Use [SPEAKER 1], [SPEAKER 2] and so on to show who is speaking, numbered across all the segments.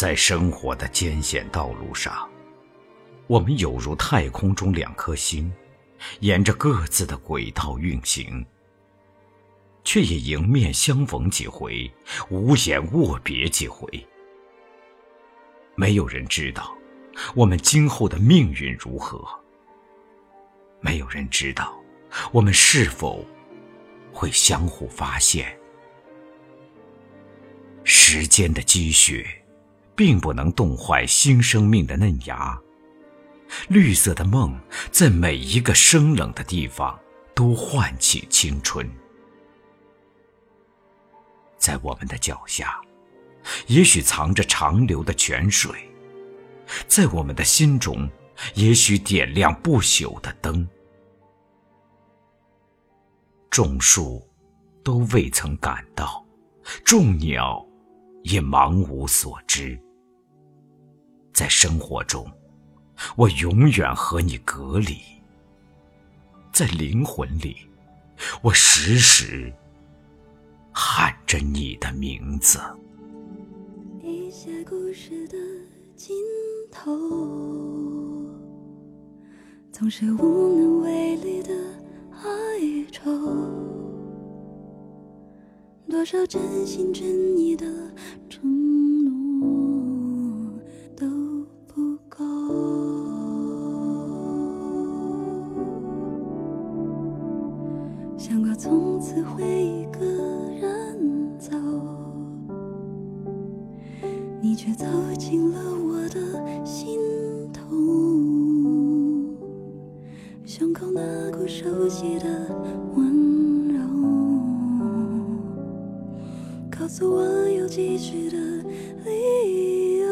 [SPEAKER 1] 在生活的艰险道路上，我们有如太空中两颗星，沿着各自的轨道运行，却也迎面相逢几回，无言握别几回。没有人知道我们今后的命运如何，没有人知道我们是否会相互发现。时间的积雪，并不能冻坏新生命的嫩芽。绿色的梦，在每一个生冷的地方，都唤起青春。在我们的脚下，也许藏着长流的泉水；在我们的心中，也许点亮不朽的灯。种树，都未曾感到；种鸟。也茫无所知。在生活中，我永远和你隔离；在灵魂里，我时时喊着你的名字。
[SPEAKER 2] 一些故事的尽头，总是无能为力的哀愁。多少真心真意的你却走进了我的心头，胸口那股熟悉的温柔。告诉我有继续的理由，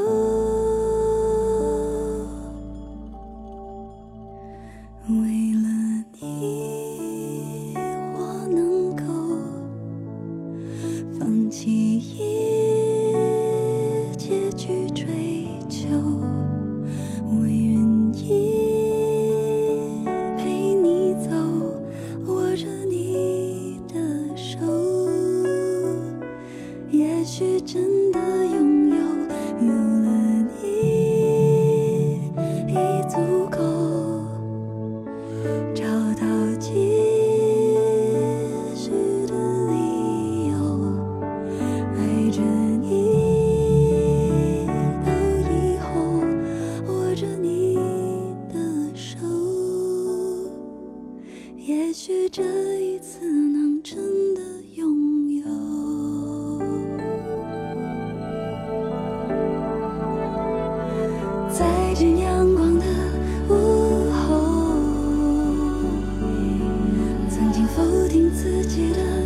[SPEAKER 2] 自己的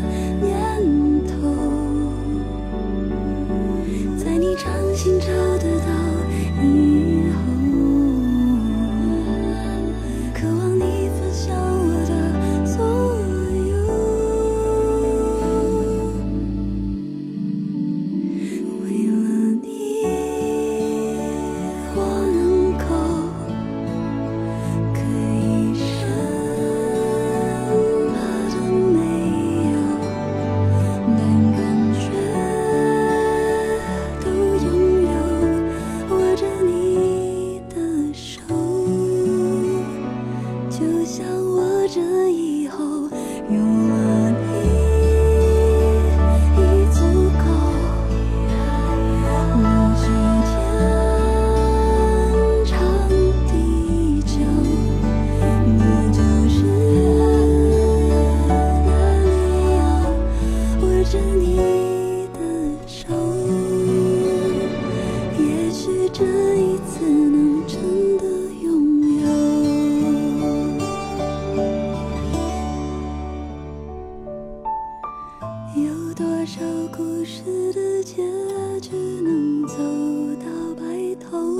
[SPEAKER 2] 故事的结局能走到白头？